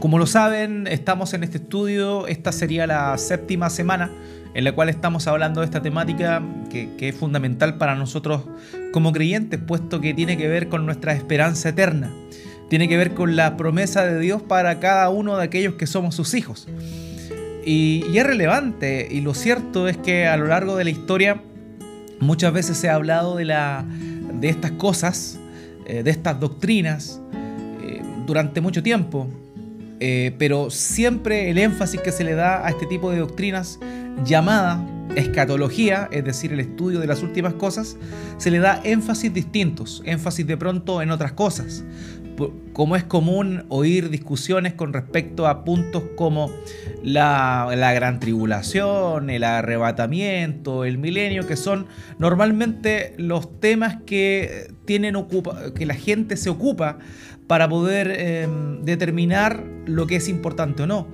como lo saben, estamos en este estudio, esta sería la séptima semana en la cual estamos hablando de esta temática que, es fundamental para nosotros como creyentes, puesto que tiene que ver con nuestra esperanza eterna, tiene que ver con la promesa de Dios para cada uno de aquellos que somos sus hijos. Y, es relevante, y lo cierto es que a lo largo de la historia muchas veces se ha hablado de, la, de estas cosas, eh, de estas doctrinas, eh, durante mucho tiempo. Eh, pero siempre el énfasis que se le da a este tipo de doctrinas llamada escatología, es decir, el estudio de las últimas cosas, se le da énfasis distintos, énfasis de pronto en otras cosas. Como es común oír discusiones con respecto a puntos como la, gran tribulación, el arrebatamiento, el milenio, que son normalmente los temas que, tienen que la gente se ocupa para poder em, determinar lo que es importante o no.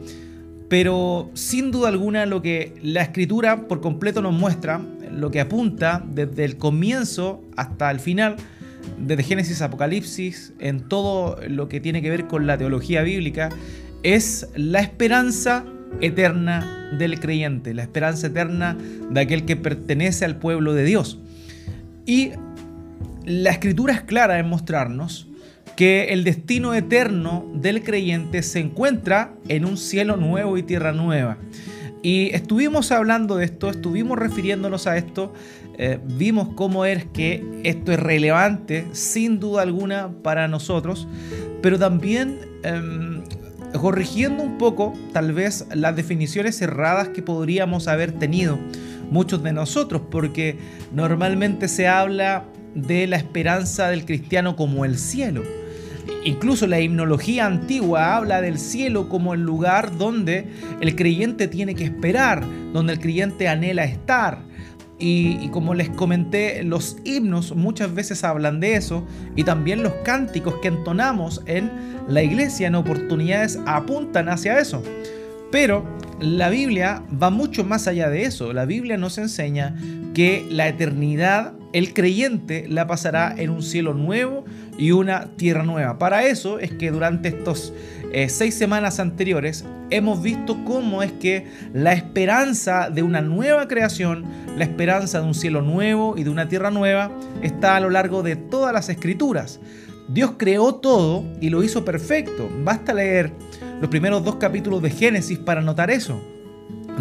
Pero sin duda alguna lo que la escritura por completo nos muestra, lo que apunta desde el comienzo hasta el final, desde Génesis Apocalipsis, en todo lo que tiene que ver con la teología bíblica, es la esperanza eterna del creyente, la esperanza eterna de aquel que pertenece al pueblo de Dios. Y la escritura es clara en mostrarnos que el destino eterno del creyente se encuentra en un cielo nuevo y tierra nueva. Y estuvimos hablando de esto, estuvimos refiriéndonos a esto, eh, vimos cómo es que esto es relevante, sin duda alguna, para nosotros, pero también em, corrigiendo un poco, tal vez, las definiciones erradas que podríamos haber tenido muchos de nosotros, porque normalmente se habla de la esperanza del cristiano como el cielo. Incluso la himnología antigua habla del cielo como el lugar donde el creyente tiene que esperar, donde el creyente anhela estar. Y, como les comenté, los himnos muchas veces hablan de eso y también los cánticos que entonamos en la iglesia en oportunidades apuntan hacia eso. Pero la Biblia va mucho más allá de eso. La Biblia nos enseña que la eternidad, el creyente la pasará en un cielo nuevo y una tierra nueva. Para eso es que durante estos eh, seis semanas anteriores hemos visto cómo es que la esperanza de una nueva creación, la esperanza de un cielo nuevo y de una tierra nueva está a lo largo de todas las escrituras. Dios creó todo y lo hizo perfecto. Basta leer los primeros dos capítulos de Génesis para notar eso.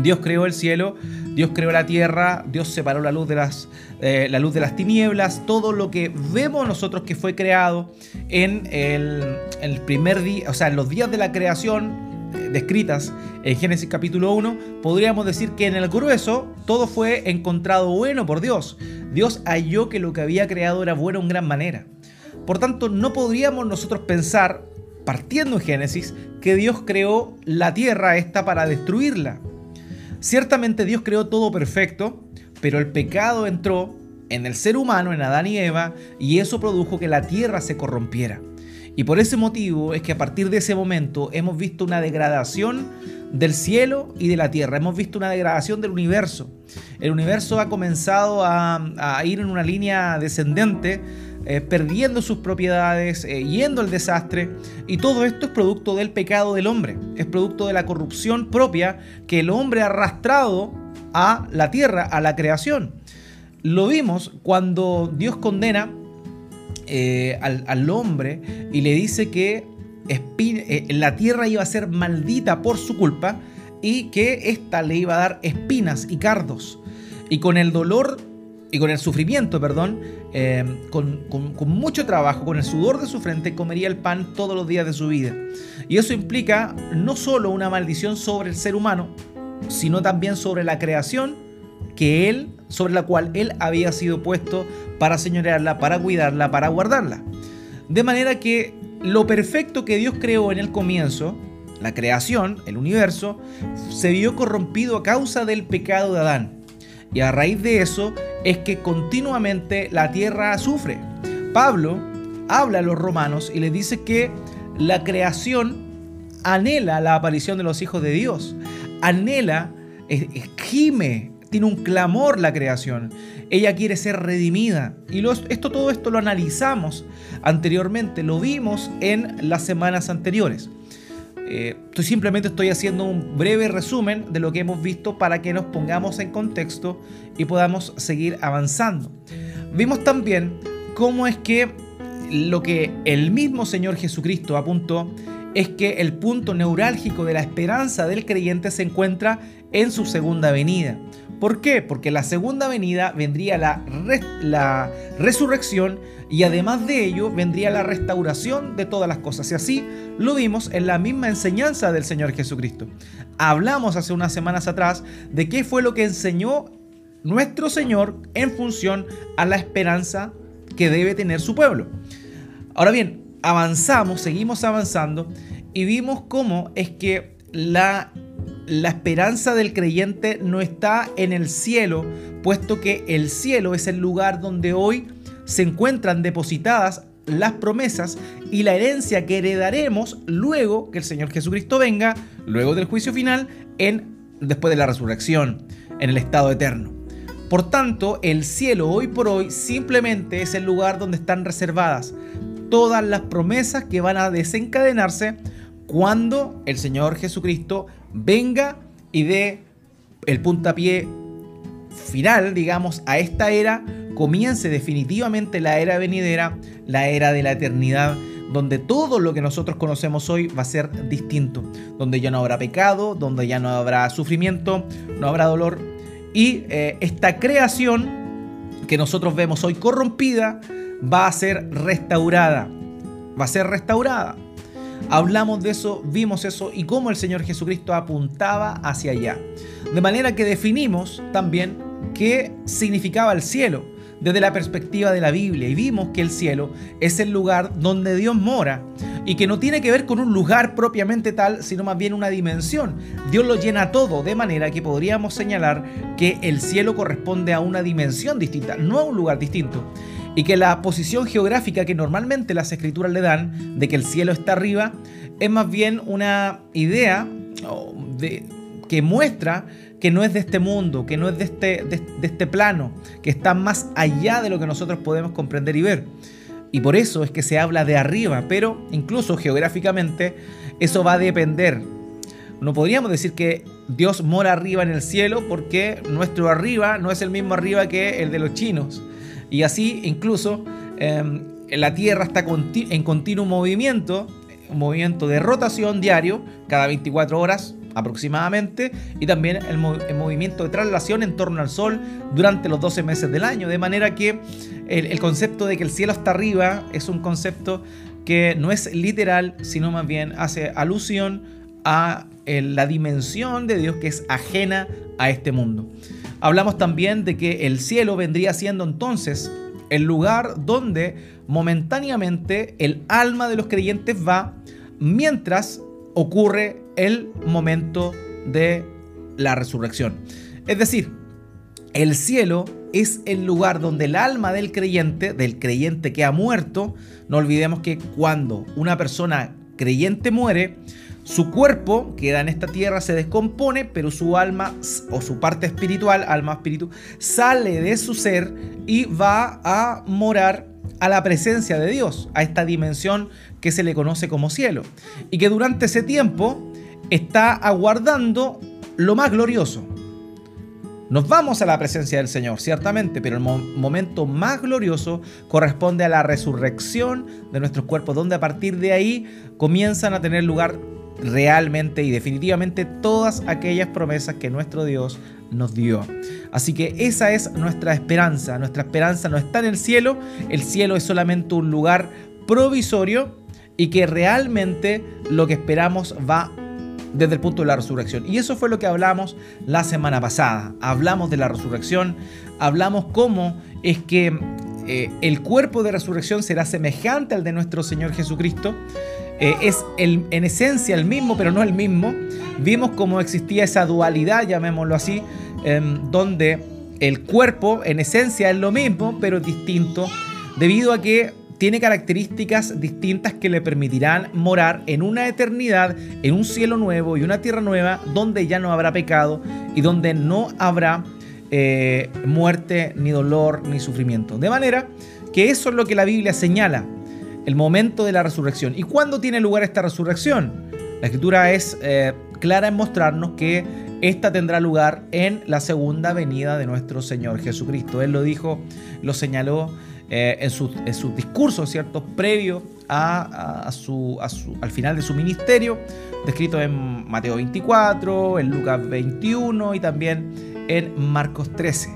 Dios creó el cielo, Dios creó la tierra, Dios separó la luz de las, eh, tinieblas, todo lo que vemos nosotros que fue creado en el, primer día, o sea, en los días de la creación eh, descritas en Génesis capítulo 1, podríamos decir que en el grueso todo fue encontrado bueno por Dios. Dios halló que lo que había creado era bueno en gran manera. Por tanto, no podríamos nosotros pensar, partiendo en Génesis, que Dios creó la tierra esta para destruirla. Ciertamente Dios creó todo perfecto, pero el pecado entró en el ser humano, en Adán y Eva, y eso produjo que la tierra se corrompiera. Y por ese motivo es que a partir de ese momento hemos visto una degradación del cielo y de la tierra, hemos visto una degradación del universo. El universo ha comenzado a, ir en una línea descendente eh, perdiendo sus propiedades, eh, yendo al desastre. Y todo esto es producto del pecado del hombre, es producto de la corrupción propia que el hombre ha arrastrado a la tierra, a la creación. Lo vimos cuando Dios condena eh, al, hombre y le dice que la tierra iba a ser maldita por su culpa y que ésta le iba a dar espinas y cardos. Y con el dolor y con el sufrimiento, perdón, eh, con, mucho trabajo, con el sudor de su frente, comería el pan todos los días de su vida. Y eso implica no solo una maldición sobre el ser humano, sino también sobre la creación que él, sobre la cual él había sido puesto para señorearla, para cuidarla, para guardarla. De manera que lo perfecto que Dios creó en el comienzo, la creación, el universo, se vio corrompido a causa del pecado de Adán. Y a raíz de eso es que continuamente la tierra sufre. Pablo habla a los romanos y les dice que la creación anhela la aparición de los hijos de Dios. Anhela, gime, tiene un clamor la creación. Ella quiere ser redimida. Y esto, todo esto lo analizamos anteriormente, lo vimos en las semanas anteriores. Eh, simplemente estoy haciendo un breve resumen de lo que hemos visto para que nos pongamos en contexto y podamos seguir avanzando. Vimos también cómo es que lo que el mismo Señor Jesucristo apuntó es que el punto neurálgico de la esperanza del creyente se encuentra en su segunda venida. ¿Por qué? Porque la segunda venida vendría la resurrección y además de ello vendría la restauración de todas las cosas. Y así lo vimos en la misma enseñanza del Señor Jesucristo. Hablamos hace unas semanas atrás de qué fue lo que enseñó nuestro Señor en función a la esperanza que debe tener su pueblo. Ahora bien, avanzamos, seguimos avanzando y vimos cómo es que la esperanza del creyente no está en el cielo, puesto que el cielo es el lugar donde hoy se encuentran depositadas las promesas y la herencia que heredaremos luego que el Señor Jesucristo venga, luego del juicio final, en, después de la resurrección, en el estado eterno. Por tanto, el cielo hoy por hoy simplemente es el lugar donde están reservadas todas las promesas que van a desencadenarse cuando el Señor Jesucristo venga y dé el puntapié final, digamos, a esta era, comience definitivamente la era venidera, la era de la eternidad, donde todo lo que nosotros conocemos hoy va a ser distinto, donde ya no habrá pecado, donde ya no habrá sufrimiento, no habrá dolor, y eh, esta creación que nosotros vemos hoy corrompida va a ser restaurada, va a ser restaurada. Hablamos de eso, vimos eso y cómo el Señor Jesucristo apuntaba hacia allá. De manera que definimos también qué significaba el cielo desde la perspectiva de la Biblia y vimos que el cielo es el lugar donde Dios mora y que no tiene que ver con un lugar propiamente tal, sino más bien una dimensión. Dios lo llena todo, de manera que podríamos señalar que el cielo corresponde a una dimensión distinta, no a un lugar distinto y que la posición geográfica que normalmente las escrituras le dan de que el cielo está arriba es más bien una idea de, que muestra que no es de este mundo, que no es de este, de, este plano, que está más allá de lo que nosotros podemos comprender y ver. Y por eso es que se habla de arriba, pero incluso geográficamente eso va a depender. No podríamos decir que Dios mora arriba en el cielo porque nuestro arriba no es el mismo arriba que el de los chinos. Y así incluso em, la Tierra está en continuo movimiento, un movimiento de rotación diario, cada 24 horas aproximadamente, y también el, movimiento de traslación en torno al Sol durante los 12 meses del año. De manera que el, concepto de que el cielo está arriba es un concepto que no es literal, sino más bien hace alusión a la dimensión de Dios que es ajena a este mundo. Hablamos también de que el cielo vendría siendo entonces el lugar donde momentáneamente el alma de los creyentes va mientras ocurre el momento de la resurrección. Es decir, el cielo es el lugar donde el alma del creyente, del creyente que ha muerto, no olvidemos que cuando una persona creyente muere, su cuerpo queda en esta tierra, se descompone, pero su alma o su parte espiritual, alma espíritu, sale de su ser y va a morar a la presencia de Dios, a esta dimensión que se le conoce como cielo. Y que durante ese tiempo está aguardando lo más glorioso. Nos vamos a la presencia del Señor, ciertamente, pero el momento más glorioso corresponde a la resurrección de nuestros cuerpos, donde a partir de ahí comienzan a tener lugar realmente y definitivamente todas aquellas promesas que nuestro Dios nos dio. Así que esa es nuestra esperanza. Nuestra esperanza no está en el cielo. El cielo es solamente un lugar provisorio y que realmente lo que esperamos va desde el punto de la resurrección. Y eso fue lo que hablamos la semana pasada. Hablamos de la resurrección, hablamos cómo es que eh, el cuerpo de resurrección será semejante al de nuestro Señor Jesucristo. Eh, es el, en esencia el mismo, pero no el mismo. Vimos cómo existía esa dualidad, llamémoslo así, em, donde el cuerpo en esencia es lo mismo, pero distinto, debido a que tiene características distintas que le permitirán morar en una eternidad, en un cielo nuevo y una tierra nueva, donde ya no habrá pecado y donde no habrá eh, muerte, ni dolor, ni sufrimiento. De manera que eso es lo que la Biblia señala el momento de la resurrección. ¿Y cuándo tiene lugar esta resurrección? La escritura es eh, clara en mostrarnos que esta tendrá lugar en la segunda venida de nuestro Señor Jesucristo. Él lo dijo, lo señaló eh, en, sus su discursos, ¿cierto? Previo a, su, al final de su ministerio, descrito en Mateo 24, en Lucas 21 y también en Marcos 13.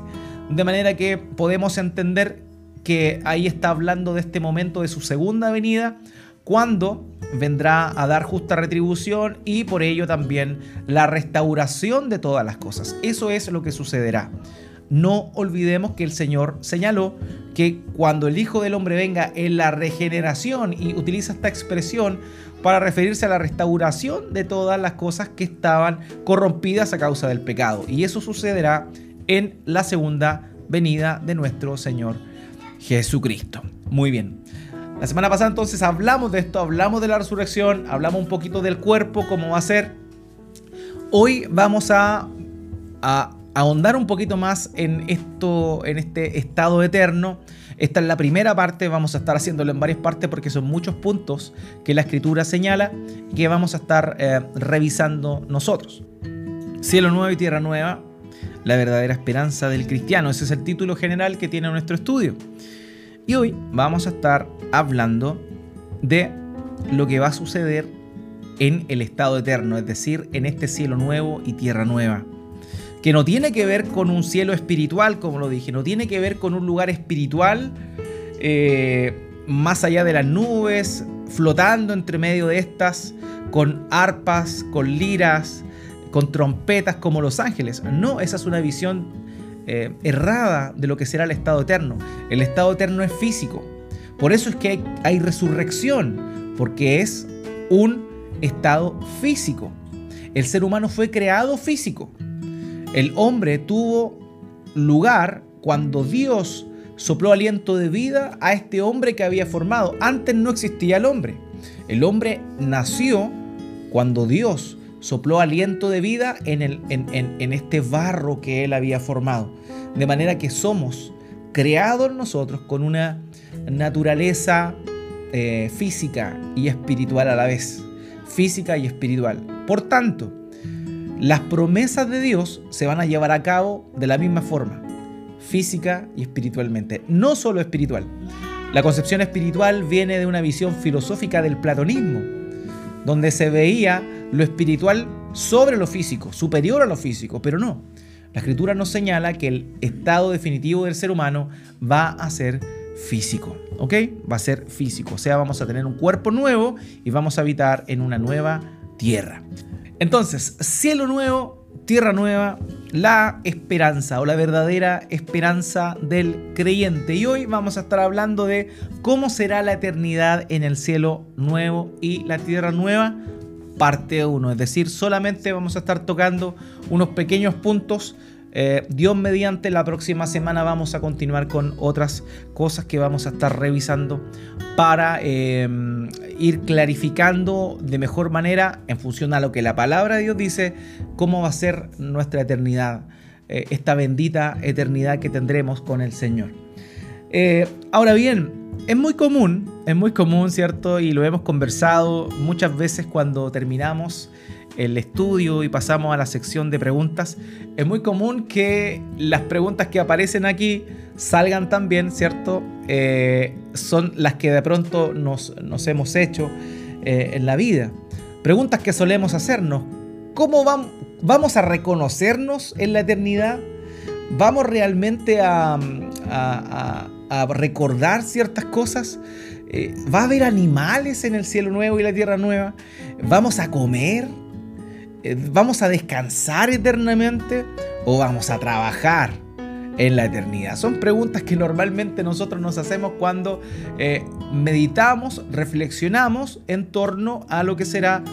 De manera que podemos entender que ahí está hablando de este momento de su segunda venida, cuando vendrá a dar justa retribución y por ello también la restauración de todas las cosas. Eso es lo que sucederá. No olvidemos que el Señor señaló que cuando el Hijo del Hombre venga en la regeneración y utiliza esta expresión para referirse a la restauración de todas las cosas que estaban corrompidas a causa del pecado. Y eso sucederá en la segunda venida de nuestro Señor Jesucristo. Muy bien. La semana pasada entonces hablamos de esto, hablamos de la resurrección, hablamos un poquito del cuerpo, cómo va a ser. Hoy vamos a, a ahondar un poquito más en esto, en este estado eterno. Esta es la primera parte, vamos a estar haciéndolo en varias partes porque son muchos puntos que la escritura señala y que vamos a estar eh, revisando nosotros. Cielo nuevo y tierra nueva, la verdadera esperanza del cristiano. Ese es el título general que tiene nuestro estudio. Y hoy vamos a estar hablando de lo que va a suceder en el estado eterno, es decir, en este cielo nuevo y tierra nueva. Que no tiene que ver con un cielo espiritual, como lo dije, no tiene que ver con un lugar espiritual eh, más allá de las nubes, flotando entre medio de estas, con arpas, con liras, con trompetas como los ángeles. No, esa es una visión eh, errada de lo que será el estado eterno. El estado eterno es físico. Por eso es que hay, hay resurrección, porque es un estado físico. El ser humano fue creado físico. El hombre tuvo lugar cuando Dios sopló aliento de vida a este hombre que había formado. Antes no existía el hombre. El hombre nació cuando Dios sopló aliento de vida en, el, en, este barro que Él había formado. De manera que somos creados nosotros con una naturaleza eh, física y espiritual a la vez. Física y espiritual. Por tanto, las promesas de Dios se van a llevar a cabo de la misma forma, física y espiritualmente, no solo espiritual. La concepción espiritual viene de una visión filosófica del platonismo, donde se veía lo espiritual sobre lo físico, superior a lo físico, pero no. La escritura nos señala que el estado definitivo del ser humano va a ser físico, ¿ok? Va a ser físico, o sea, vamos a tener un cuerpo nuevo y vamos a habitar en una nueva tierra. Entonces, cielo nuevo, tierra nueva, la esperanza o la verdadera esperanza del creyente. Y hoy vamos a estar hablando de cómo será la eternidad en el cielo nuevo y la tierra nueva parte 1, es decir, solamente vamos a estar tocando unos pequeños puntos. Eh, Dios mediante la próxima semana vamos a continuar con otras cosas que vamos a estar revisando para em, ir clarificando de mejor manera en función a lo que la palabra de Dios dice, cómo va a ser nuestra eternidad, eh, esta bendita eternidad que tendremos con el Señor. Eh, ahora bien, es muy común, es muy común, ¿cierto? Y lo hemos conversado muchas veces cuando terminamos el estudio y pasamos a la sección de preguntas. Es muy común que las preguntas que aparecen aquí salgan también, ¿cierto? Eh, son las que de pronto nos, hemos hecho eh, en la vida. Preguntas que solemos hacernos. ¿Cómo vamos a reconocernos en la eternidad? ¿Vamos realmente a a recordar ciertas cosas. Eh, ¿Va a haber animales en el cielo nuevo y la tierra nueva? ¿Vamos a comer? Eh, ¿Vamos a descansar eternamente? ¿O vamos a trabajar en la eternidad? Son preguntas que normalmente nosotros nos hacemos cuando eh, meditamos, reflexionamos en torno a lo que será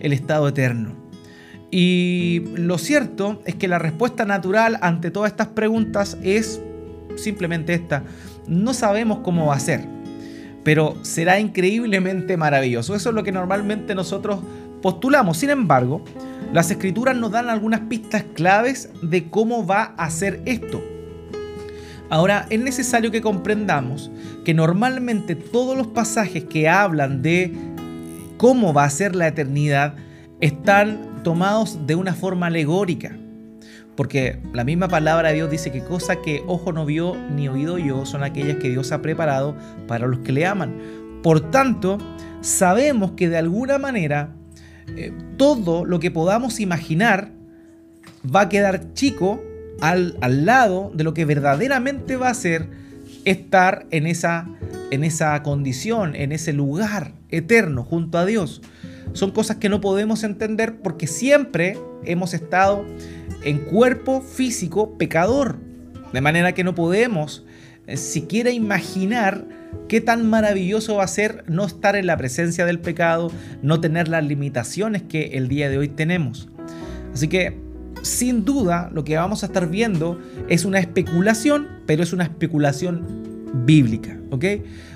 el estado eterno. Y lo cierto es que la respuesta natural ante todas estas preguntas es simplemente esta no sabemos cómo va a ser, pero será increíblemente maravilloso. Eso es lo que normalmente nosotros postulamos. Sin embargo, las escrituras nos dan algunas pistas claves de cómo va a ser esto. Ahora, es necesario que comprendamos que normalmente todos los pasajes que hablan de cómo va a ser la eternidad están tomados de una forma alegórica. Porque la misma palabra de Dios dice que cosas que ojo no vio ni oído yo son aquellas que Dios ha preparado para los que le aman. Por tanto, sabemos que de alguna manera eh, todo lo que podamos imaginar va a quedar chico al, al, lado de lo que verdaderamente va a ser estar en esa, en esa condición, en ese lugar eterno junto a Dios. Son cosas que no podemos entender porque siempre hemos estado en cuerpo físico pecador. De manera que no podemos eh, siquiera imaginar qué tan maravilloso va a ser no estar en la presencia del pecado, no tener las limitaciones que el día de hoy tenemos. Así que, sin duda, lo que vamos a estar viendo es una especulación, pero es una especulación bíblica, ¿ok?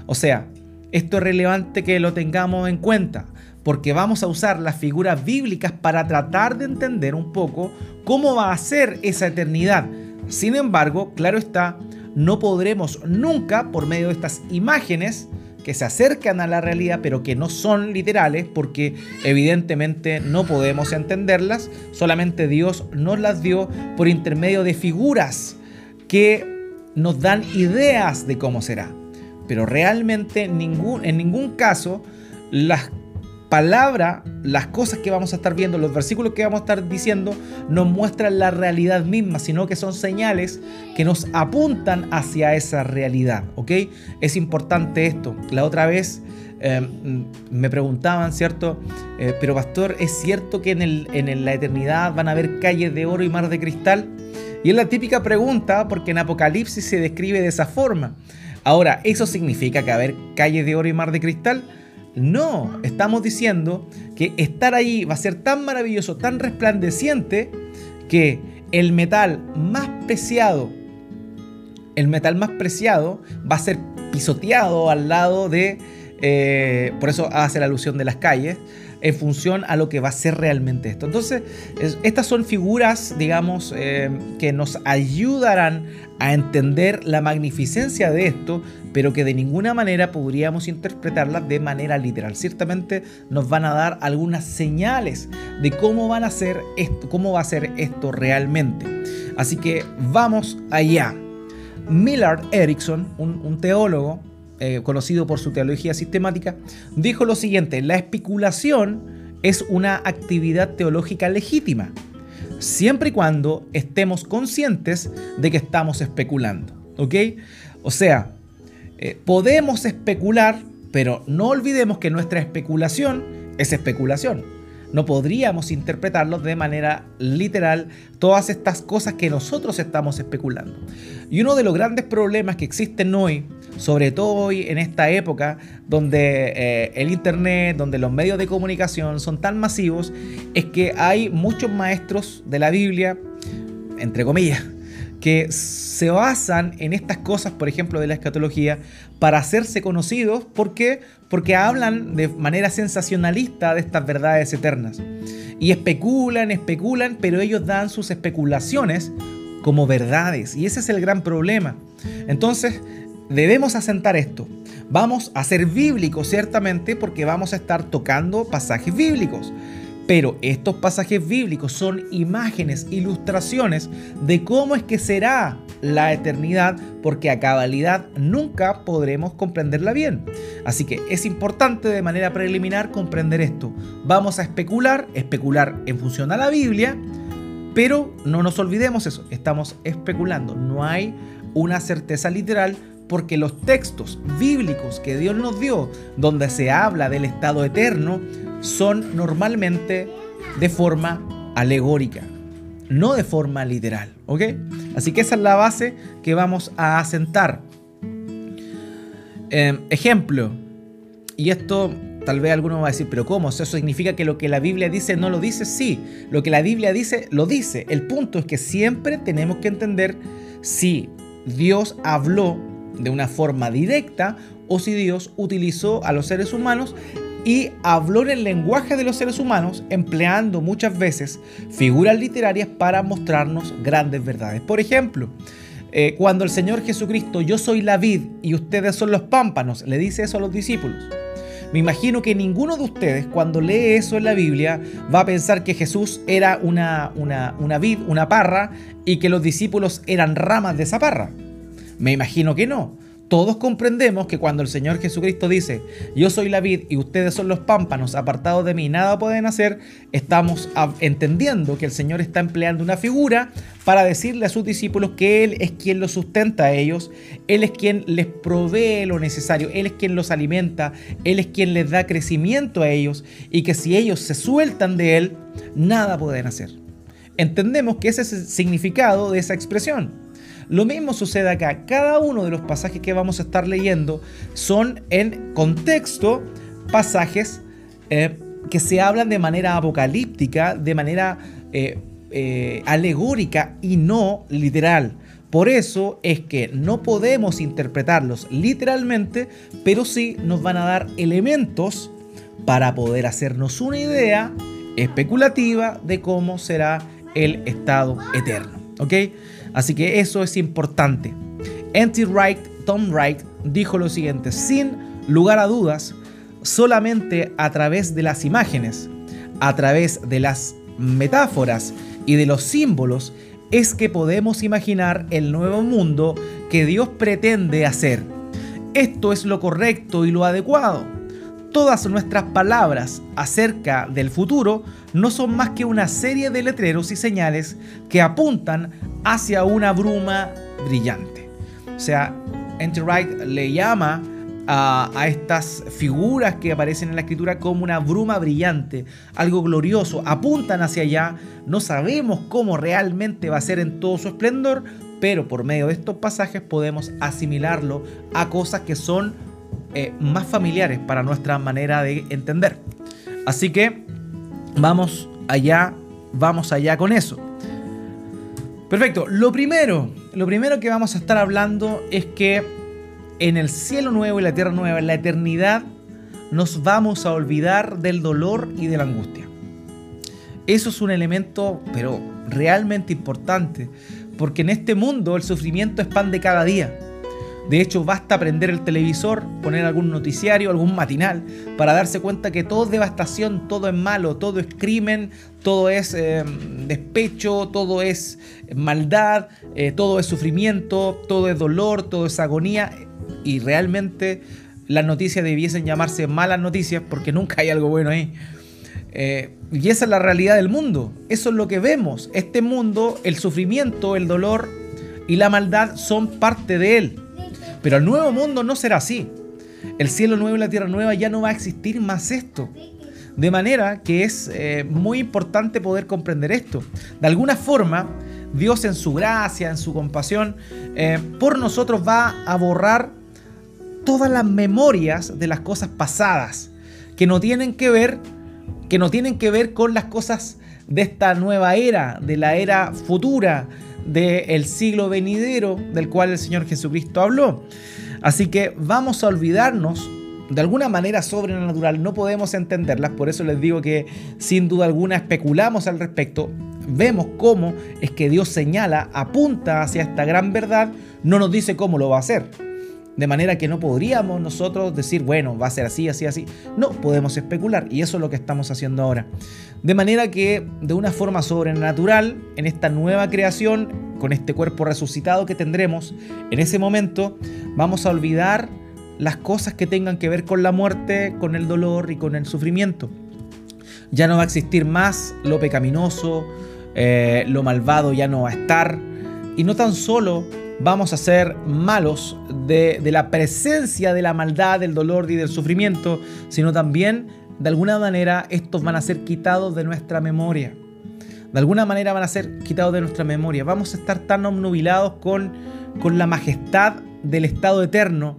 O sea, esto es relevante que lo tengamos en cuenta porque vamos a usar las figuras bíblicas para tratar de entender un poco cómo va a ser esa eternidad. Sin embargo, claro está, no podremos nunca, por medio de estas imágenes, que se acercan a la realidad pero que no son literales porque evidentemente no podemos entenderlas, solamente Dios nos las dio por intermedio de figuras que nos dan ideas de cómo será. Pero realmente ningún, en ningún caso las palabra, las cosas que vamos a estar viendo, los versículos que vamos a estar diciendo, nos muestran la realidad misma, sino que son señales que nos apuntan hacia esa realidad, ¿ok? Es importante esto. La otra vez em, me preguntaban, ¿cierto? Eh, pero pastor, ¿es cierto que en, el, en la eternidad van a haber calles de oro y mar de cristal? Y es la típica pregunta porque en Apocalipsis se describe de esa forma. Ahora, ¿eso significa que va a haber calles de oro y mar de cristal? No, estamos diciendo que estar ahí va a ser tan maravilloso, tan resplandeciente, que el metal más preciado, el metal más preciado va a ser pisoteado al lado de, eh, por eso hace la alusión de las calles, en función a lo que va a ser realmente esto. Entonces, estas son figuras, digamos, eh, que nos ayudarán a entender la magnificencia de esto, pero que de ninguna manera podríamos interpretarlas de manera literal. Ciertamente nos van a dar algunas señales de cómo van a ser esto, cómo va a ser esto realmente. Así que vamos allá. Millard Erickson, un teólogo, eh, conocido por su teología sistemática, dijo lo siguiente, la especulación es una actividad teológica legítima, siempre y cuando estemos conscientes de que estamos especulando. ¿Ok? O sea, eh, podemos especular, pero no olvidemos que nuestra especulación es especulación no podríamos interpretarlo de manera literal todas estas cosas que nosotros estamos especulando. Y uno de los grandes problemas que existen hoy, sobre todo hoy en esta época donde eh, el Internet, donde los medios de comunicación son tan masivos, es que hay muchos maestros de la Biblia, entre comillas, que se basan en estas cosas, por ejemplo, de la escatología, para hacerse conocidos. ¿Por qué? Porque hablan de manera sensacionalista de estas verdades eternas. Y especulan, especulan, pero ellos dan sus especulaciones como verdades. Y ese es el gran problema. Entonces, debemos asentar esto. Vamos a ser bíblicos, ciertamente, porque vamos a estar tocando pasajes bíblicos. Pero estos pasajes bíblicos son imágenes, ilustraciones de cómo es que será la eternidad, porque a cabalidad nunca podremos comprenderla bien. Así que es importante de manera preliminar comprender esto. Vamos a especular, especular en función a la Biblia, pero no nos olvidemos eso, estamos especulando, no hay una certeza literal porque los textos bíblicos que Dios nos dio, donde se habla del estado eterno, son normalmente de forma alegórica, no de forma literal, ¿ok? Así que esa es la base que vamos a asentar. Em, ejemplo, y esto tal vez alguno va a decir, pero ¿cómo? ¿Eso significa que lo que la Biblia dice no lo dice? Sí, lo que la Biblia dice lo dice. El punto es que siempre tenemos que entender si Dios habló de una forma directa o si Dios utilizó a los seres humanos y habló en el lenguaje de los seres humanos, empleando muchas veces figuras literarias para mostrarnos grandes verdades. Por ejemplo, eh, cuando el Señor Jesucristo, yo soy la vid y ustedes son los pámpanos, le dice eso a los discípulos. Me imagino que ninguno de ustedes cuando lee eso en la Biblia va a pensar que Jesús era una, una, una vid, una parra, y que los discípulos eran ramas de esa parra. Me imagino que no todos comprendemos que cuando el Señor Jesucristo dice, yo soy la vid y ustedes son los pámpanos, apartados de mí, nada pueden hacer, estamos entendiendo que el Señor está empleando una figura para decirle a sus discípulos que Él es quien los sustenta a ellos, Él es quien les provee lo necesario, Él es quien los alimenta, Él es quien les da crecimiento a ellos y que si ellos se sueltan de Él, nada pueden hacer. Entendemos que ese es el significado de esa expresión. Lo mismo sucede acá. Cada uno de los pasajes que vamos a estar leyendo son en contexto pasajes eh, que se hablan de manera apocalíptica, de manera eh, eh, alegórica y no literal. Por eso es que no podemos interpretarlos literalmente, pero sí nos van a dar elementos para poder hacernos una idea especulativa de cómo será el estado eterno. ¿Ok? Así que eso es importante. N.T. Wright, Tom Wright, dijo lo siguiente, sin lugar a dudas, solamente a través de las imágenes, a través de las metáforas y de los símbolos, es que podemos imaginar el nuevo mundo que Dios pretende hacer. Esto es lo correcto y lo adecuado. Todas nuestras palabras acerca del futuro no son más que una serie de letreros y señales que apuntan hacia una bruma brillante. O sea, Wright le llama a, a, estas figuras que aparecen en la escritura como una bruma brillante, algo glorioso, apuntan hacia allá, no sabemos cómo realmente va a ser en todo su esplendor, pero por medio de estos pasajes podemos asimilarlo a cosas que son eh, más familiares para nuestra manera de entender. Así que vamos allá, vamos allá con eso. Perfecto. Lo primero, lo primero que vamos a estar hablando es que en el cielo nuevo y la tierra nueva, en la eternidad, nos vamos a olvidar del dolor y de la angustia. Eso es un elemento, pero realmente importante, porque en este mundo el sufrimiento es pan de cada día. De hecho, basta prender el televisor, poner algún noticiario, algún matinal, para darse cuenta que todo es devastación, todo es malo, todo es crimen, todo es eh, despecho, todo es maldad, eh, todo es sufrimiento, todo es dolor, todo es agonía. Y realmente las noticias debiesen llamarse malas noticias porque nunca hay algo bueno ahí. Eh, y esa es la realidad del mundo. Eso es lo que vemos. Este mundo, el sufrimiento, el dolor y la maldad son parte de él. Pero el nuevo mundo no será así. El cielo nuevo y la tierra nueva ya no va a existir más esto. De manera que es eh, muy importante poder comprender esto. De alguna forma, Dios en su gracia, en su compasión, eh, por nosotros va a borrar todas las memorias de las cosas pasadas que no tienen que ver, que no tienen que ver con las cosas de esta nueva era, de la era futura, del siglo venidero del cual el Señor Jesucristo habló. Así que vamos a olvidarnos de alguna manera sobrenatural, no podemos entenderlas, por eso les digo que sin duda alguna especulamos al respecto, vemos cómo es que Dios señala, apunta hacia esta gran verdad, no nos dice cómo lo va a hacer. De manera que no podríamos nosotros decir, bueno, va a ser así, así, así. No, podemos especular y eso es lo que estamos haciendo ahora. De manera que de una forma sobrenatural, en esta nueva creación, con este cuerpo resucitado que tendremos, en ese momento vamos a olvidar las cosas que tengan que ver con la muerte, con el dolor y con el sufrimiento. Ya no va a existir más lo pecaminoso, eh, lo malvado ya no va a estar. Y no tan solo vamos a ser malos de, la presencia de la maldad, del dolor y del sufrimiento, sino también, de alguna manera, estos van a ser quitados de nuestra memoria. De alguna manera van a ser quitados de nuestra memoria. Vamos a estar tan obnubilados con, con la majestad del estado eterno,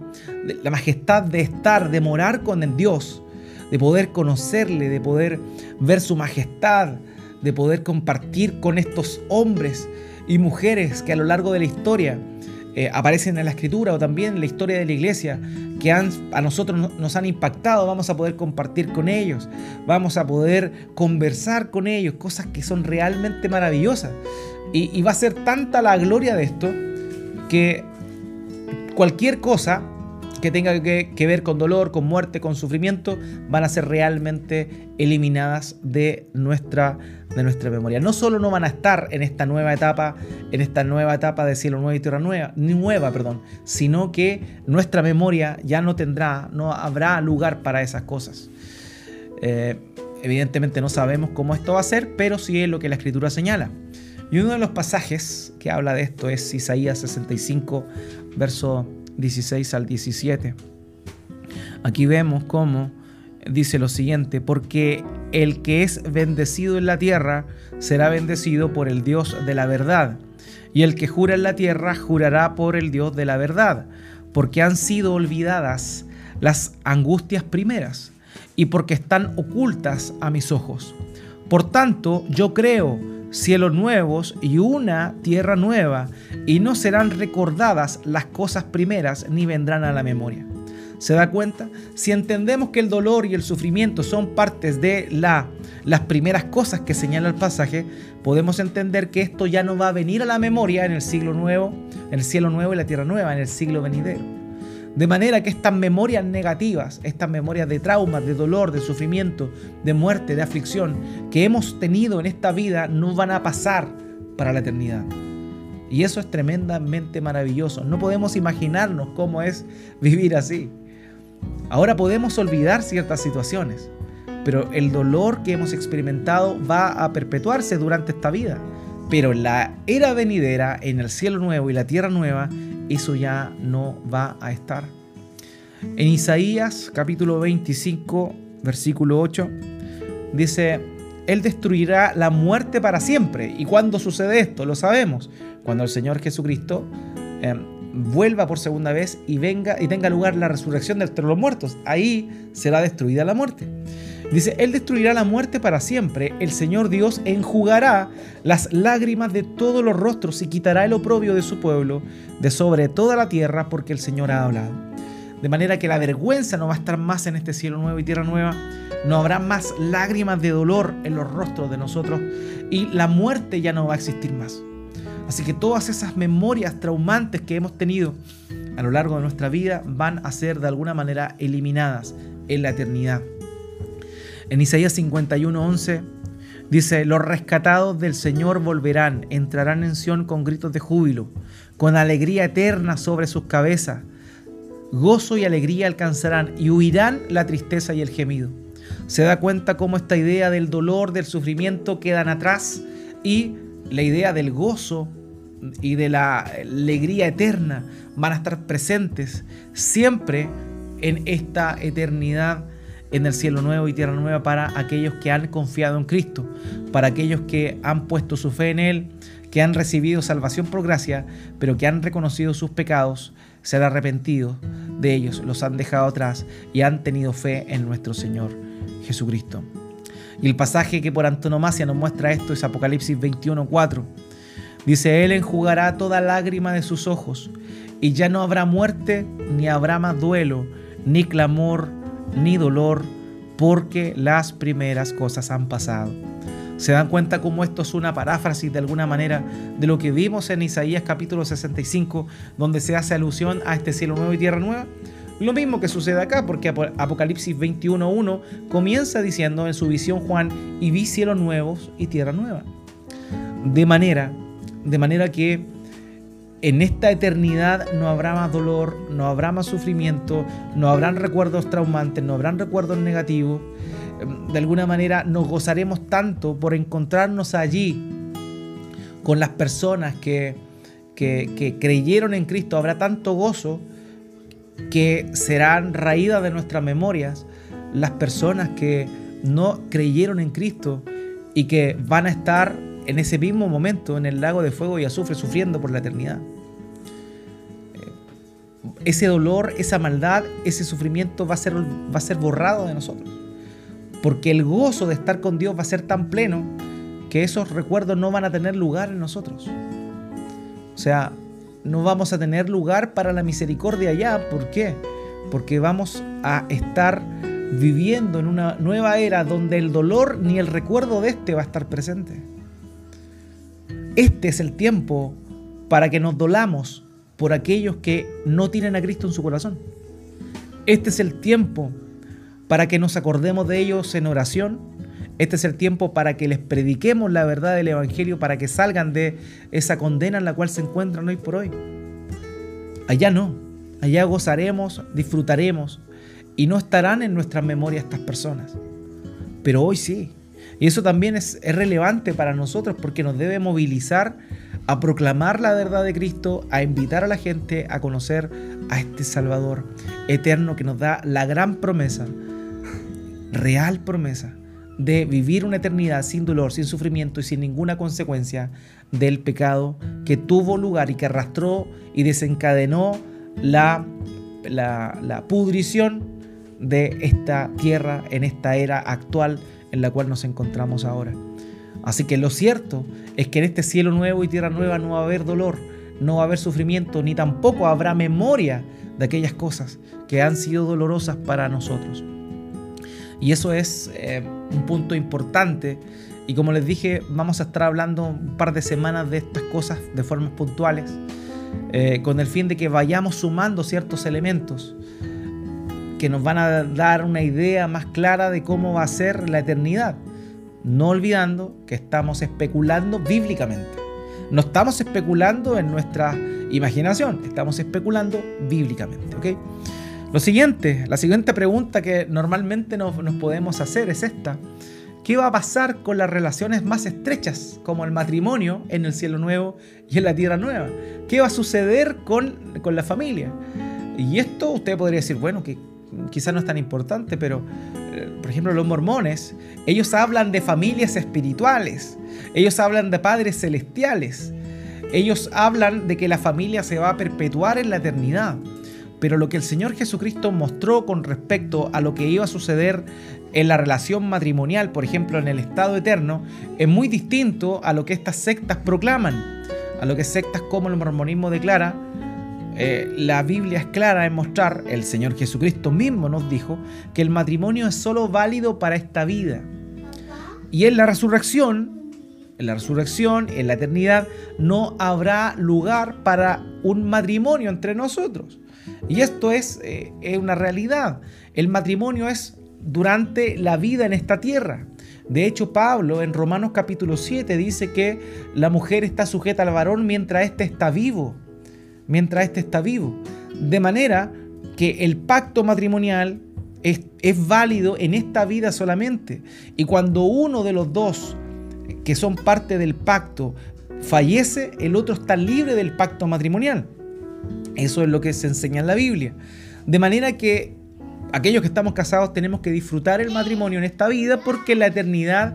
la majestad de estar, de morar con el Dios, de poder conocerle, de poder ver su majestad, de poder compartir con estos hombres y mujeres que a lo largo de la historia eh, aparecen en la escritura o también en la historia de la iglesia que han, a nosotros nos han impactado, vamos a poder compartir con ellos, vamos a poder conversar con ellos, cosas que son realmente maravillosas. Y, y va a ser tanta la gloria de esto que cualquier cosa que tenga que, ver con dolor, con muerte, con sufrimiento, van a ser realmente eliminadas de nuestra, de nuestra memoria. No solo no van a estar en esta nueva etapa, en esta nueva etapa de cielo nuevo y tierra nueva, nueva, perdón, sino que nuestra memoria ya no tendrá, no habrá lugar para esas cosas. Eh, evidentemente no sabemos cómo esto va a ser, pero sí es lo que la escritura señala. Y uno de los pasajes que habla de esto es Isaías 65, verso 16 al 17. Aquí vemos cómo dice lo siguiente, porque el que es bendecido en la tierra será bendecido por el Dios de la verdad, y el que jura en la tierra jurará por el Dios de la verdad, porque han sido olvidadas las angustias primeras, y porque están ocultas a mis ojos. Por tanto, yo creo cielos nuevos y una tierra nueva, y no serán recordadas las cosas primeras ni vendrán a la memoria. ¿Se da cuenta? Si entendemos que el dolor y el sufrimiento son partes de la, las primeras cosas que señala el pasaje, podemos entender que esto ya no va a venir a la memoria en el siglo nuevo, en el cielo nuevo y la tierra nueva, en el siglo venidero. De manera que estas memorias negativas, estas memorias de traumas, de dolor, de sufrimiento, de muerte, de aflicción que hemos tenido en esta vida no van a pasar para la eternidad. Y eso es tremendamente maravilloso. No podemos imaginarnos cómo es vivir así. Ahora podemos olvidar ciertas situaciones, pero el dolor que hemos experimentado va a perpetuarse durante esta vida. Pero la era venidera, en el cielo nuevo y la tierra nueva, eso ya no va a estar. En Isaías capítulo 25, versículo 8, dice, Él destruirá la muerte para siempre. ¿Y cuándo sucede esto? Lo sabemos. Cuando el Señor Jesucristo em, vuelva por segunda vez y venga y tenga lugar la resurrección de los muertos. Ahí será destruida la muerte. Dice, Él destruirá la muerte para siempre. El Señor Dios enjugará las lágrimas de todos los rostros y quitará el oprobio de su pueblo de sobre toda la tierra porque el Señor ha hablado. De manera que la vergüenza no va a estar más en este cielo nuevo y tierra nueva. No habrá más lágrimas de dolor en los rostros de nosotros y la muerte ya no va a existir más. Así que todas esas memorias traumantes que hemos tenido a lo largo de nuestra vida van a ser de alguna manera eliminadas en la eternidad. En Isaías 51:11 dice, los rescatados del Señor volverán, entrarán en Sión con gritos de júbilo, con alegría eterna sobre sus cabezas. Gozo y alegría alcanzarán y huirán la tristeza y el gemido. Se da cuenta cómo esta idea del dolor, del sufrimiento quedan atrás y la idea del gozo y de la alegría eterna van a estar presentes siempre en esta eternidad en el cielo nuevo y tierra nueva para aquellos que han confiado en Cristo, para aquellos que han puesto su fe en Él, que han recibido salvación por gracia, pero que han reconocido sus pecados, se han arrepentido de ellos, los han dejado atrás y han tenido fe en nuestro Señor Jesucristo. Y el pasaje que por antonomasia nos muestra esto es Apocalipsis 21:4. Dice, Él enjugará toda lágrima de sus ojos, y ya no habrá muerte, ni habrá más duelo, ni clamor, ni dolor, porque las primeras cosas han pasado. ¿Se dan cuenta cómo esto es una paráfrasis de alguna manera de lo que vimos en Isaías capítulo 65, donde se hace alusión a este cielo nuevo y tierra nueva? Lo mismo que sucede acá, porque Apocalipsis 21.1 comienza diciendo en su visión Juan, y vi cielos nuevos y tierra nueva. De manera, de manera que en esta eternidad no habrá más dolor, no habrá más sufrimiento, no habrán recuerdos traumantes, no habrán recuerdos negativos. De alguna manera nos gozaremos tanto por encontrarnos allí con las personas que, que, creyeron en Cristo. Habrá tanto gozo que serán raídas de nuestras memorias las personas que no creyeron en Cristo y que van a estar en ese mismo momento en el lago de fuego y azufre sufriendo por la eternidad. Eh, ese dolor, esa maldad, ese sufrimiento va a, ser, va a ser borrado de nosotros. Porque el gozo de estar con Dios va a ser tan pleno que esos recuerdos no van a tener lugar en nosotros. O sea, no vamos a tener lugar para la misericordia allá. ¿Por qué? Porque vamos a estar viviendo en una nueva era donde el dolor ni el recuerdo de este va a estar presente. Este es el tiempo para que nos dolamos por aquellos que no tienen a Cristo en su corazón. Este es el tiempo para que nos acordemos de ellos en oración. Este es el tiempo para que les prediquemos la verdad del Evangelio, para que salgan de esa condena en la cual se encuentran hoy por hoy. Allá no, allá gozaremos, disfrutaremos y no estarán en nuestras memorias estas personas. Pero hoy sí. Y eso también es, es relevante para nosotros porque nos debe movilizar a proclamar la verdad de Cristo, a invitar a la gente a conocer a este Salvador eterno que nos da la gran promesa, real promesa, de vivir una eternidad sin dolor, sin sufrimiento y sin ninguna consecuencia del pecado que tuvo lugar y que arrastró y desencadenó la, la, pudrición de esta tierra en esta era actual en la cual nos encontramos ahora. Así que lo cierto es que en este cielo nuevo y tierra nueva no va a haber dolor, no va a haber sufrimiento, ni tampoco habrá memoria de aquellas cosas que han sido dolorosas para nosotros. Y eso es eh, un punto importante. Y como les dije, vamos a estar hablando un par de semanas de estas cosas de formas puntuales, eh, con el fin de que vayamos sumando ciertos elementos que nos van a dar una idea más clara de cómo va a ser la eternidad no olvidando que estamos especulando bíblicamente. No estamos especulando en nuestra imaginación, estamos especulando bíblicamente. ¿ok? Lo siguiente, la siguiente pregunta que normalmente nos, nos podemos hacer es esta. ¿Qué va a pasar con las relaciones más estrechas, como el matrimonio en el cielo nuevo y en la tierra nueva? ¿Qué va a suceder con, con la familia? Y esto usted podría decir, bueno, que quizás no es tan importante, pero eh, por ejemplo los mormones, ellos hablan de familias espirituales, ellos hablan de padres celestiales, ellos hablan de que la familia se va a perpetuar en la eternidad. Pero lo que el Señor Jesucristo mostró con respecto a lo que iba a suceder en la relación matrimonial, por ejemplo en el estado eterno, es muy distinto a lo que estas sectas proclaman, a lo que sectas como el mormonismo declara, eh, la Biblia es clara en mostrar, el Señor Jesucristo mismo nos dijo, que el matrimonio es solo válido para esta vida. Y en la resurrección, en la resurrección, en la eternidad, no habrá lugar para un matrimonio entre nosotros. Y esto es, eh, es una realidad. El matrimonio es durante la vida en esta tierra. De hecho, Pablo en Romanos capítulo 7 dice que la mujer está sujeta al varón mientras éste está vivo mientras éste está vivo. De manera que el pacto matrimonial es, válido en esta vida solamente. Y cuando uno de los dos que son parte del pacto fallece, el otro está libre del pacto matrimonial. Eso es lo que se enseña en la Biblia. De manera que aquellos que estamos casados tenemos que disfrutar el matrimonio en esta vida porque en la eternidad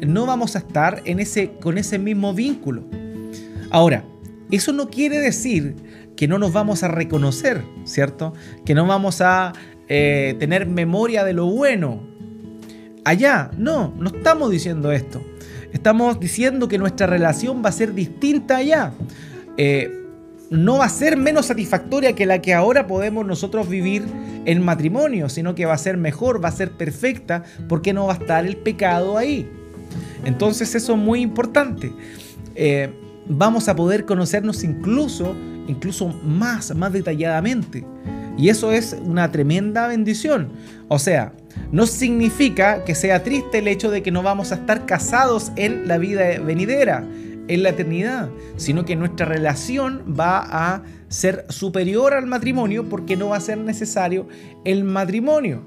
no vamos a estar en ese, con ese mismo vínculo. Ahora, eso no quiere decir que no nos vamos a reconocer, ¿cierto? Que no vamos a eh, tener memoria de lo bueno. Allá, no, no estamos diciendo esto. Estamos diciendo que nuestra relación va a ser distinta allá. Eh, no va a ser menos satisfactoria que la que ahora podemos nosotros vivir en matrimonio, sino que va a ser mejor, va a ser perfecta, porque no va a estar el pecado ahí. Entonces eso es muy importante. Eh, vamos a poder conocernos incluso, incluso más, más detalladamente. Y eso es una tremenda bendición. O sea, no significa que sea triste el hecho de que no vamos a estar casados en la vida venidera, en la eternidad, sino que nuestra relación va a ser superior al matrimonio porque no va a ser necesario el matrimonio.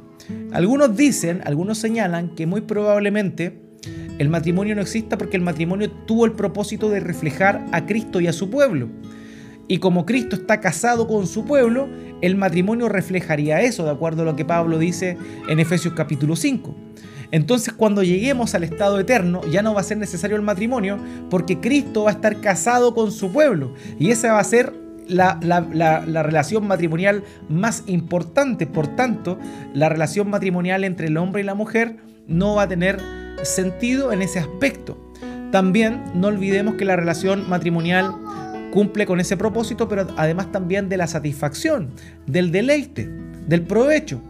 Algunos dicen, algunos señalan que muy probablemente el matrimonio no exista porque el matrimonio tuvo el propósito de reflejar a Cristo y a su pueblo. Y como Cristo está casado con su pueblo, el matrimonio reflejaría eso, de acuerdo a lo que Pablo dice en Efesios capítulo 5. Entonces cuando lleguemos al estado eterno ya no va a ser necesario el matrimonio porque Cristo va a estar casado con su pueblo. Y esa va a ser la, la, relación matrimonial más importante. Por tanto, la relación matrimonial entre el hombre y la mujer no va a tener sentido en ese aspecto. También no olvidemos que la relación matrimonial cumple con ese propósito, pero además también de la satisfacción, del deleite, del provecho.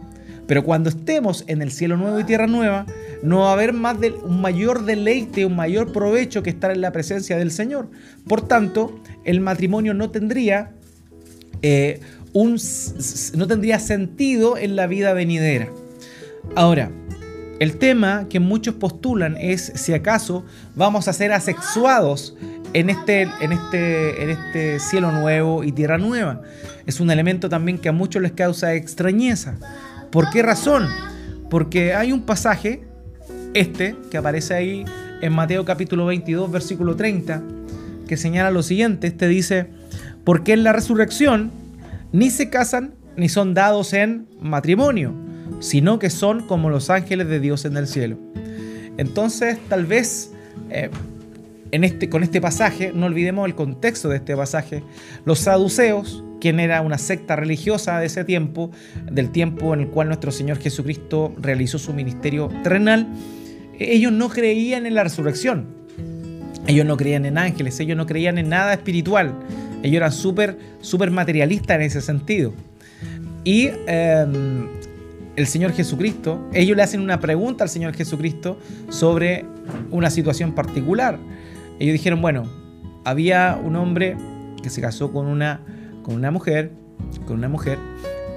Pero cuando estemos en el cielo nuevo y tierra nueva, no va a haber más un mayor deleite, un mayor provecho que estar en la presencia del Señor. Por tanto, el matrimonio no tendría eh, un, no tendría sentido en la vida venidera. Ahora, el tema que muchos postulan es si acaso vamos a ser asexuados en este, en este, en este cielo nuevo y tierra nueva. Es un elemento también que a muchos les causa extrañeza. ¿Por qué razón? Porque hay un pasaje, este, que aparece ahí en Mateo capítulo 22, versículo 30, que señala lo siguiente. Este dice, porque en la resurrección ni se casan ni son dados en matrimonio, sino que son como los ángeles de Dios en el cielo. Entonces, tal vez eh, este, con este pasaje, no olvidemos el contexto de este pasaje, los saduceos, quien era una secta religiosa de ese tiempo, del tiempo en el cual nuestro Señor Jesucristo realizó su ministerio terrenal, ellos no creían en la resurrección, ellos no creían en ángeles, ellos no creían en nada espiritual, ellos eran súper, súper materialistas en ese sentido. Y em, el Señor Jesucristo, ellos le hacen una pregunta al Señor Jesucristo sobre una situación particular. Ellos dijeron, bueno, había un hombre que se casó con una, con una mujer, con una mujer,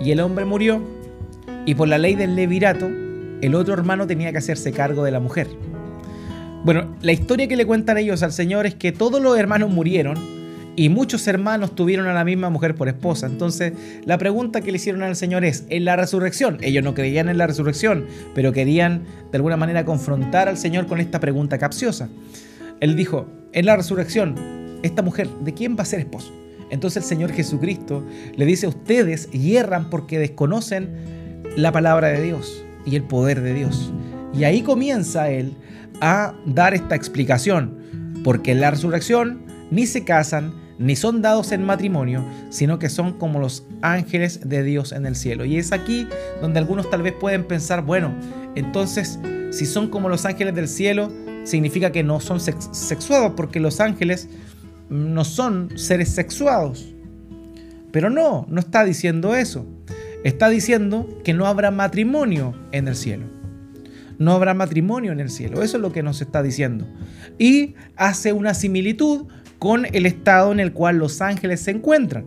y el hombre murió, y por la ley del levirato, el otro hermano tenía que hacerse cargo de la mujer. Bueno, la historia que le cuentan ellos al Señor es que todos los hermanos murieron y muchos hermanos tuvieron a la misma mujer por esposa. Entonces, la pregunta que le hicieron al Señor es, ¿en la resurrección? Ellos no creían en la resurrección, pero querían de alguna manera confrontar al Señor con esta pregunta capciosa. Él dijo, en la resurrección, esta mujer, ¿de quién va a ser esposo? Entonces el Señor Jesucristo le dice, ustedes hierran porque desconocen la palabra de Dios y el poder de Dios. Y ahí comienza él a dar esta explicación, porque en la resurrección ni se casan, ni son dados en matrimonio, sino que son como los ángeles de Dios en el cielo. Y es aquí donde algunos tal vez pueden pensar, bueno, entonces si son como los ángeles del cielo, significa que no son sexuados, porque los ángeles no son seres sexuados. Pero no, no está diciendo eso. Está diciendo que no habrá matrimonio en el cielo. No habrá matrimonio en el cielo. Eso es lo que nos está diciendo. Y hace una similitud con el estado en el cual los ángeles se encuentran.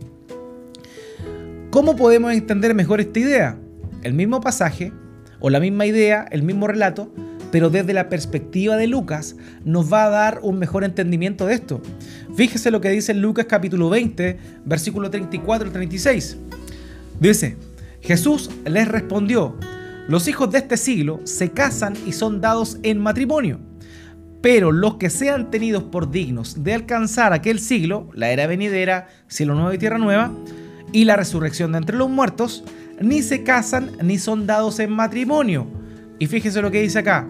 ¿Cómo podemos entender mejor esta idea? El mismo pasaje, o la misma idea, el mismo relato, pero desde la perspectiva de Lucas, nos va a dar un mejor entendimiento de esto. Fíjese lo que dice Lucas capítulo 20, versículo 34 y 36. Dice, Jesús les respondió, los hijos de este siglo se casan y son dados en matrimonio pero los que sean tenidos por dignos de alcanzar aquel siglo, la era venidera, cielo nuevo y tierra nueva, y la resurrección de entre los muertos, ni se casan ni son dados en matrimonio. Y fíjese lo que dice acá,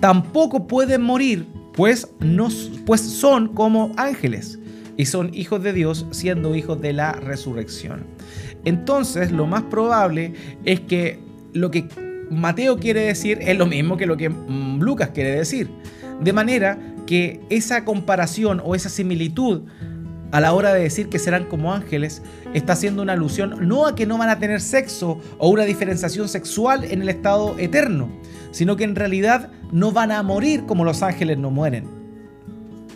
tampoco pueden morir, pues, no, pues son como ángeles y son hijos de Dios siendo hijos de la resurrección. Entonces, lo más probable es que lo que Mateo quiere decir es lo mismo que lo que mm, Lucas quiere decir. De manera que esa comparación o esa similitud a la hora de decir que serán como ángeles está haciendo una alusión no a que no van a tener sexo o una diferenciación sexual en el estado eterno, sino que en realidad no van a morir como los ángeles no mueren.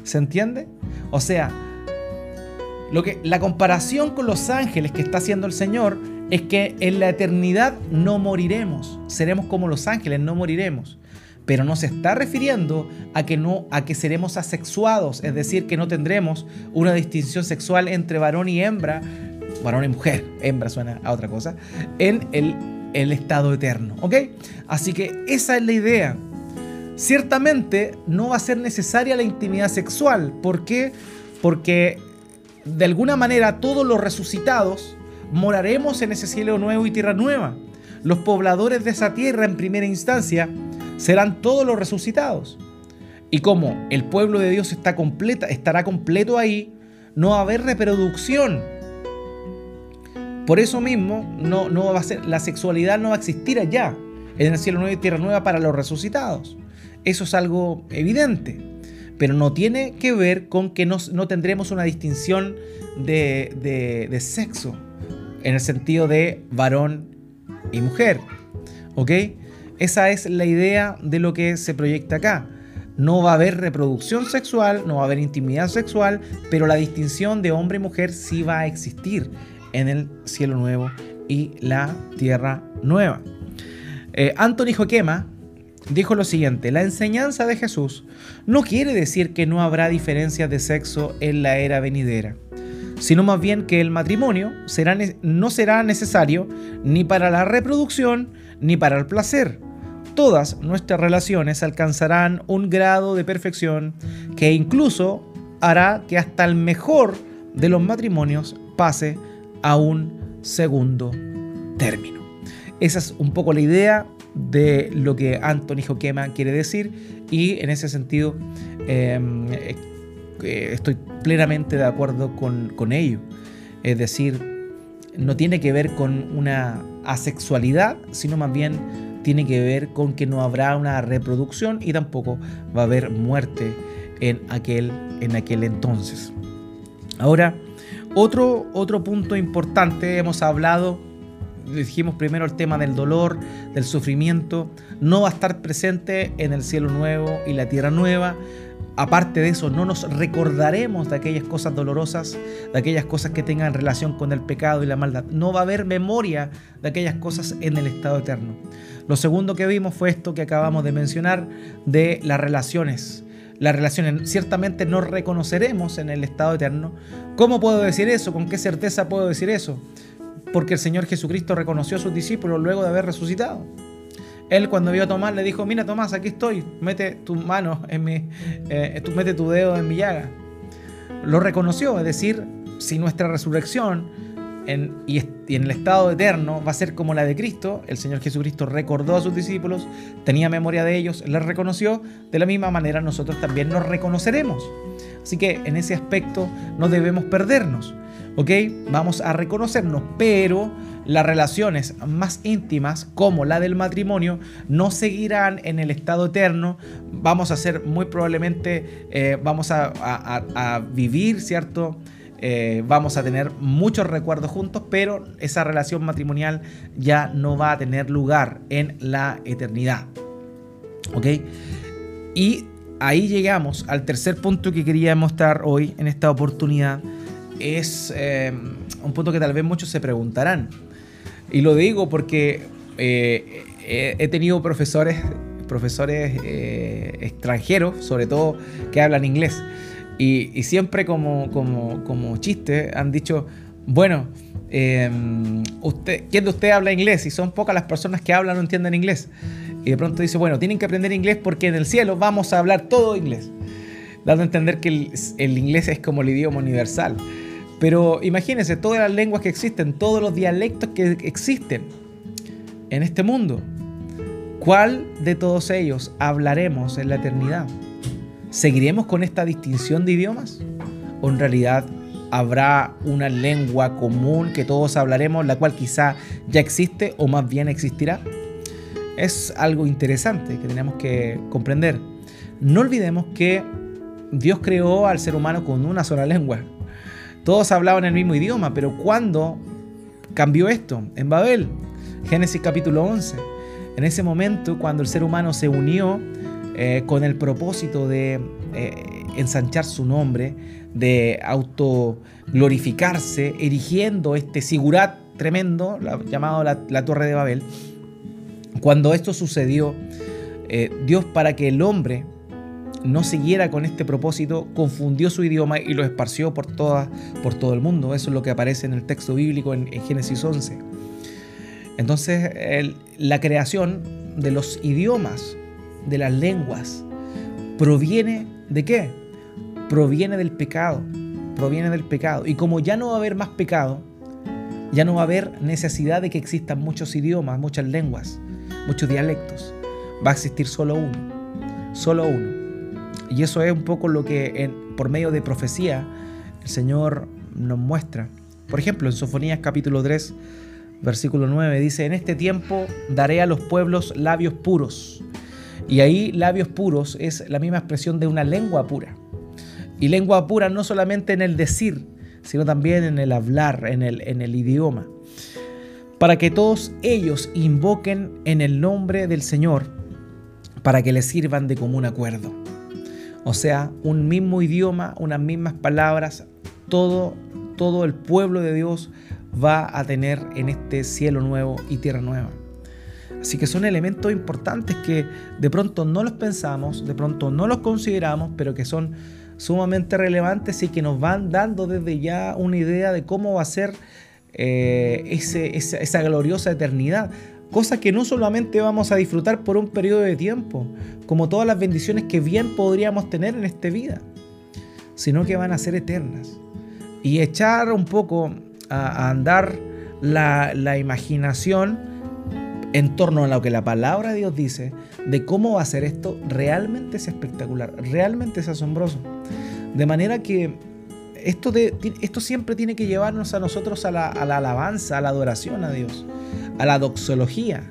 ¿Se entiende? O sea, lo que, la comparación con los ángeles que está haciendo el Señor es que en la eternidad no moriremos, seremos como los ángeles, no moriremos pero no se está refiriendo a que no a que seremos asexuados, es decir, que no tendremos una distinción sexual entre varón y hembra, varón y mujer, hembra suena a otra cosa, en el, el estado eterno, ¿ok? Así que esa es la idea. Ciertamente no va a ser necesaria la intimidad sexual, ¿por qué? Porque de alguna manera todos los resucitados moraremos en ese cielo nuevo y tierra nueva. Los pobladores de esa tierra en primera instancia serán todos los resucitados. Y como el pueblo de Dios está completa, estará completo ahí, no va a haber reproducción. Por eso mismo, no, no va a ser, la sexualidad no va a existir allá, en el cielo nuevo y tierra nueva para los resucitados. Eso es algo evidente, pero no tiene que ver con que no, tendremos una distinción de, de, de sexo, en el sentido de varón y mujer. ¿Ok? Esa es la idea de lo que se proyecta acá. No va a haber reproducción sexual, no va a haber intimidad sexual, pero la distinción de hombre y mujer sí va a existir en el cielo nuevo y la tierra nueva. Eh, Anthony Joquema dijo lo siguiente, la enseñanza de Jesús no quiere decir que no habrá diferencias de sexo en la era venidera, sino más bien que el matrimonio no será necesario ni para la reproducción ni para el placer. Todas nuestras relaciones alcanzarán un grado de perfección que incluso hará que hasta el mejor de los matrimonios pase a un segundo término. Esa es un poco la idea de lo que Anthony Joquema quiere decir y en ese sentido em, eh, estoy plenamente de acuerdo con, con ello. Es decir, no tiene que ver con una asexualidad, sino más bien tiene que ver con que no habrá una reproducción y tampoco va a haber muerte en aquel, en aquel entonces. Ahora, otro, otro punto importante, hemos hablado dijimos primero el tema del dolor, del sufrimiento, no va a estar presente en el cielo nuevo y la tierra nueva. Aparte de eso, no nos recordaremos de aquellas cosas dolorosas, de aquellas cosas que tengan relación con el pecado y la maldad. No va a haber memoria de aquellas cosas en el estado eterno. Lo segundo que vimos fue esto que acabamos de mencionar de las relaciones. Las relaciones ciertamente no reconoceremos en el estado eterno. ¿Cómo puedo decir eso? ¿Con qué certeza puedo decir eso? porque el Señor Jesucristo reconoció a sus discípulos luego de haber resucitado. Él cuando vio a Tomás le dijo, mira Tomás, aquí estoy, mete tu mano en mi, eh, mete tu dedo en mi llaga. Lo reconoció, es decir, si nuestra resurrección y, en el estado eterno va a ser como la de Cristo, el Señor Jesucristo recordó a sus discípulos, tenía memoria de ellos, les reconoció, de la misma manera nosotros también nos reconoceremos. Así que en ese aspecto no debemos perdernos. ¿ok? Vamos a reconocernos, pero las relaciones más íntimas, como la del matrimonio, no seguirán en el estado eterno. Vamos a ser muy probablemente, eh, vamos a, vivir, ¿cierto? Eh, vamos a tener muchos recuerdos juntos, pero esa relación matrimonial ya no va a tener lugar en la eternidad. ¿Ok? Y ahí llegamos al tercer punto que quería mostrar hoy en esta oportunidad es eh, un punto que tal vez muchos se preguntarán. Y lo digo porque eh, he tenido profesores, profesores eh, extranjeros, sobre todo que hablan inglés. Y, siempre como, como, como, chiste han dicho, bueno, usted, ¿quién de ustedes habla inglés? Y son pocas las personas que hablan o entienden inglés. Y de pronto dice, bueno, tienen que aprender inglés porque en el cielo vamos a hablar todo inglés. Dando a entender que el, el inglés es como el idioma universal. Pero imagínense todas las lenguas que existen, todos los dialectos que existen en este mundo. ¿Cuál de todos ellos hablaremos en la eternidad? ¿Seguiremos con esta distinción de idiomas? ¿O en realidad habrá una lengua común que todos hablaremos, la cual quizá ya existe o más bien existirá? Es algo interesante que tenemos que comprender. No olvidemos que Dios creó al ser humano con una sola lengua, todos hablaban el mismo idioma, pero ¿cuándo cambió esto? En Babel, Génesis capítulo 11. En ese momento, cuando el ser humano se unió eh, con el propósito de eh, ensanchar su nombre, de autoglorificarse, erigiendo este sigurat tremendo, llamado la, Torre de Babel, cuando esto sucedió, eh, Dios para que el hombre no siguiera con este propósito, confundió su idioma y lo esparció por, toda, todo el mundo. Eso es lo que aparece en el texto bíblico en, Génesis 11. Entonces, la creación de los idiomas, de las lenguas, proviene de qué? Proviene del pecado. Proviene del pecado. Y como ya no va a haber más pecado, ya no va a haber necesidad de que existan muchos idiomas, muchas lenguas, muchos dialectos. Va a existir solo uno. Solo uno. Y eso es un poco lo que por medio de profecía el Señor nos muestra. Por ejemplo, en Sofonías capítulo 3, versículo 9 dice, en este tiempo daré a los pueblos labios puros. Y ahí labios puros es la misma expresión de una lengua pura. Y lengua pura no solamente en el decir, sino también en el hablar, en el, en el idioma. Para que todos ellos invoquen en el nombre del Señor, para que les sirvan de común acuerdo. O sea, un mismo idioma, unas mismas palabras, todo, todo el pueblo de Dios va a tener en este cielo nuevo y tierra nueva. Así que son elementos importantes que de pronto no los pensamos, de pronto no los consideramos, pero que son sumamente relevantes y que nos van dando desde ya una idea de cómo va a ser eh, esa, gloriosa eternidad. Cosa que no solamente vamos a disfrutar por un periodo de tiempo, como todas las bendiciones que bien podríamos tener en esta vida, sino que van a ser eternas. Y echar un poco a, andar la, la imaginación en torno a lo que la palabra de Dios dice, de cómo va a ser esto, realmente es espectacular, realmente es asombroso. De manera que esto, de, esto siempre tiene que llevarnos a nosotros a la, alabanza, a la adoración a Dios, a la doxología,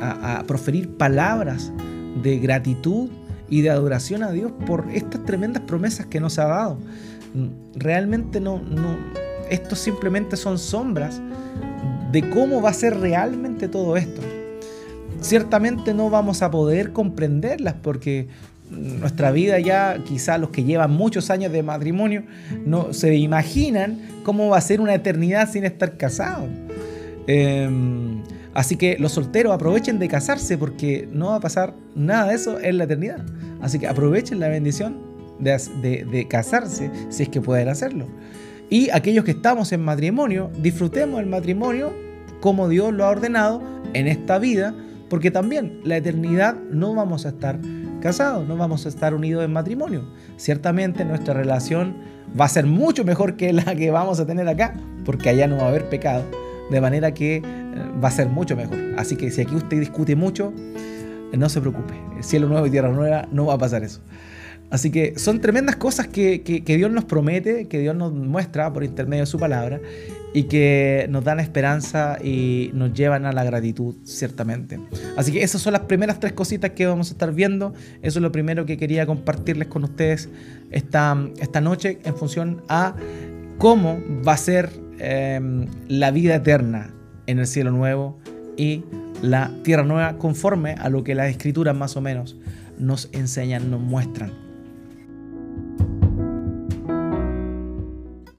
a, proferir palabras de gratitud y de adoración a Dios por estas tremendas promesas que nos ha dado. Realmente no, no, esto simplemente son sombras de cómo va a ser realmente todo esto. Ciertamente no vamos a poder comprenderlas porque nuestra vida ya, quizá los que llevan muchos años de matrimonio, no se imaginan cómo va a ser una eternidad sin estar casados. Em, así que los solteros aprovechen de casarse porque no va a pasar nada de eso en la eternidad. Así que aprovechen la bendición de, de casarse si es que pueden hacerlo. Y aquellos que estamos en matrimonio, disfrutemos el matrimonio como Dios lo ha ordenado en esta vida, porque también la eternidad no vamos a estar casados, no vamos a estar unidos en matrimonio. Ciertamente nuestra relación va a ser mucho mejor que la que vamos a tener acá, porque allá no va a haber pecado, de manera que eh, va a ser mucho mejor. Así que si aquí usted discute mucho, no se preocupe, el cielo nuevo y tierra nueva no va a pasar eso. Así que son tremendas cosas que, Dios nos promete, que Dios nos muestra por intermedio de su palabra y que nos dan esperanza y nos llevan a la gratitud, ciertamente. Así que esas son las primeras tres cositas que vamos a estar viendo. Eso es lo primero que quería compartirles con ustedes esta, esta noche en función a cómo va a ser em, la vida eterna en el cielo nuevo y la tierra nueva conforme a lo que las escrituras más o menos nos enseñan, nos muestran.